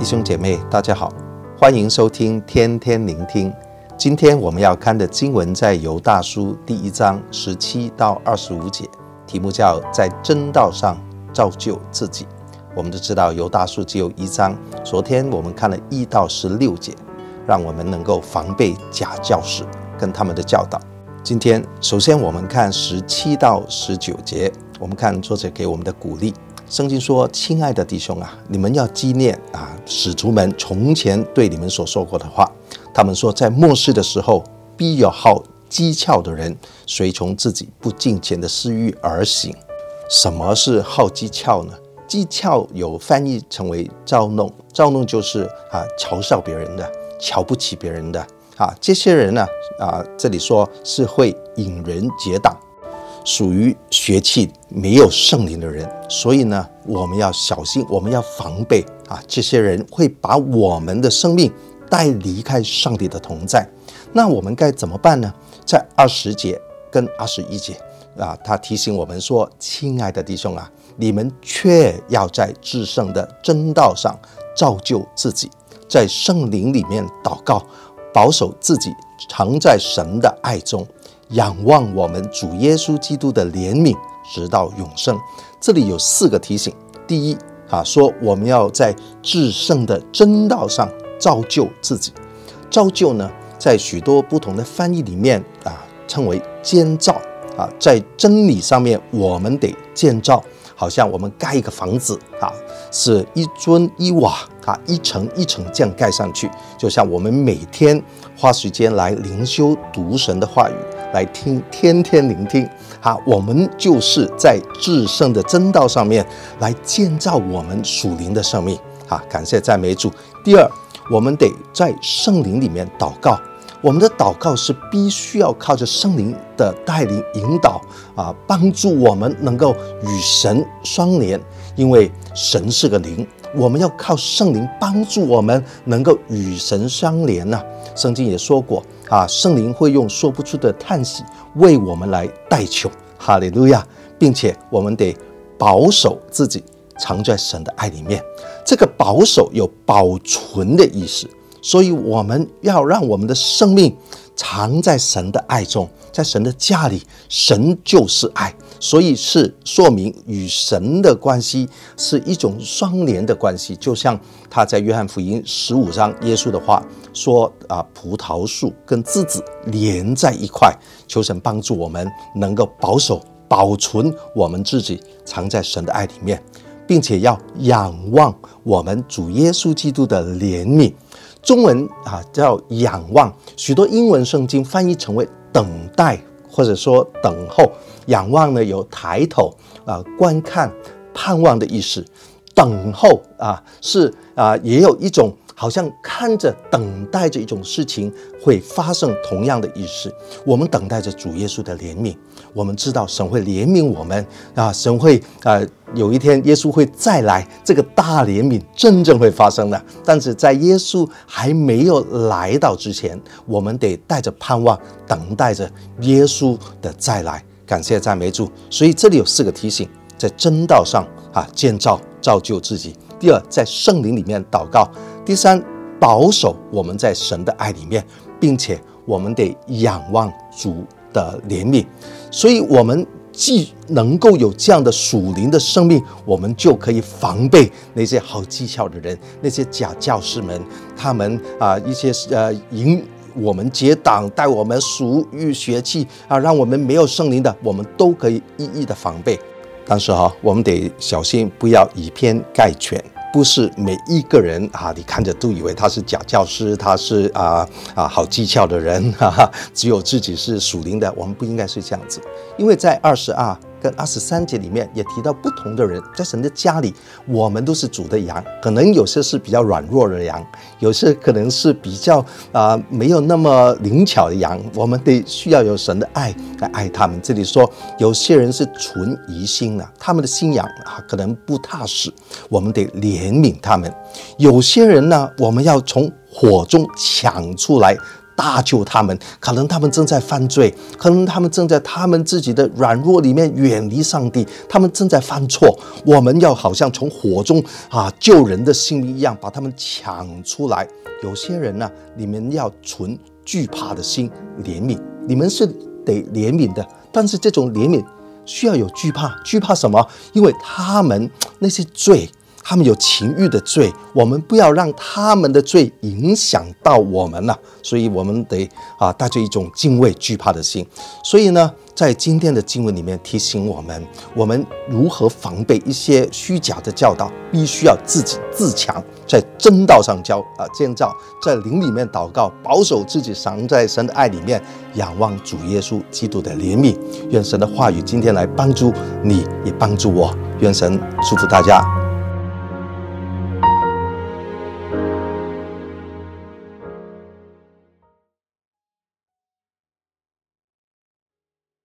弟兄姐妹，大家好，欢迎收听天天聆听。今天我们要看的经文在犹大书第一章十七到二十五节，题目叫“在真道上造就自己”。我们都知道犹大书只有一章，昨天我们看了一到十六节，让我们能够防备假教师跟他们的教导。今天首先我们看十七到十九节，我们看作者给我们的鼓励。圣经说：“亲爱的弟兄啊，你们要纪念啊，使徒们从前对你们所说过的话。他们说，在末世的时候，必有好讥诮的人，随从自己不敬虔的私欲而行。什么是好讥诮呢？讥诮有翻译成为嘲弄，嘲弄就是啊，嘲笑别人的，瞧不起别人的啊。这些人呢，啊，这里说是会引人结党。”属于血气没有圣灵的人，所以呢，我们要小心，我们要防备啊！这些人会把我们的生命带离开上帝的同在。那我们该怎么办呢？在二十节跟二十一节啊，他提醒我们说：“亲爱的弟兄啊，你们却要在至圣的真道上造就自己，在圣灵里面祷告，保守自己，常在神的爱中。”仰望我们主耶稣基督的怜悯，直到永生。这里有四个提醒：第一，啊，说我们要在至圣的真道上造就自己。造就呢，在许多不同的翻译里面啊，称为建造啊，在真理上面，我们得建造。好像我们盖一个房子啊，是一砖一瓦啊，一层一层这样盖上去。就像我们每天花时间来灵修读神的话语，来听天天聆听好，我们就是在至圣的真道上面来建造我们属灵的生命啊。感谢赞美主。第二，我们得在圣灵里面祷告。我们的祷告是必须要靠着圣灵的带领引导啊，帮助我们能够与神相连，因为神是个灵，我们要靠圣灵帮助我们能够与神相连呐。圣经也说过啊，圣灵会用说不出的叹息为我们来代求，哈利路亚，并且我们得保守自己藏在神的爱里面，这个保守有保存的意思。所以我们要让我们的生命藏在神的爱中，在神的家里，神就是爱，所以是说明与神的关系是一种双连的关系。就像他在约翰福音十五章耶稣的话说啊，葡萄树跟枝子连在一块，求神帮助我们能够保守保存我们自己藏在神的爱里面，并且要仰望我们主耶稣基督的怜悯。中文啊叫仰望，许多英文圣经翻译成为等待，或者说等候。仰望呢有抬头啊、观看、盼望的意思。等候啊是啊也有一种。好像看着、等待着一种事情会发生，同样的意思。我们等待着主耶稣的怜悯，我们知道神会怜悯我们啊，神会呃有一天耶稣会再来，这个大怜悯真正会发生的。但是在耶稣还没有来到之前，我们得带着盼望，等待着耶稣的再来。感谢赞美主。所以这里有四个提醒：在真道上啊建造造就自己；第二，在圣灵里面祷告。第三，保守我们在神的爱里面，并且我们得仰望主的怜悯，所以，我们既能够有这样的属灵的生命，我们就可以防备那些好技巧的人，那些假教师们，他们啊一些呃引我们结党，带我们属于血气啊，让我们没有圣灵的，我们都可以一一的防备。但是哈，我们得小心，不要以偏概全。不是每一个人啊，你看着都以为他是假教师，他是啊啊好技巧的人，哈哈，只有自己是属灵的，我们不应该是这样子，因为在二十二跟二十三节里面也提到不同的人，在神的家里，我们都是主的羊，可能有些是比较软弱的羊，有些可能是比较啊、呃、没有那么灵巧的羊，我们得需要有神的爱来爱他们。这里说有些人是存疑心的，他们的信仰啊可能不踏实，我们得。怜悯他们，有些人呢，我们要从火中抢出来，搭救他们。可能他们正在犯罪，可能他们正在他们自己的软弱里面远离上帝，他们正在犯错。我们要好像从火中啊救人的性命一样，把他们抢出来。有些人呢、你们要存惧怕的心，怜悯，你们是得怜悯的，但是这种怜悯需要有惧怕，惧怕什么？因为他们那些罪。他们有情欲的罪，我们不要让他们的罪影响到我们了，所以我们得啊带着一种敬畏惧怕的心。所以呢，在今天的经文里面提醒我们，我们如何防备一些虚假的教导，必须要自己自强，在真道上教啊建造，在灵里面祷告，保守自己，藏在神的爱里面，仰望主耶稣基督的怜悯。愿神的话语今天来帮助你，也帮助我。愿神祝福大家。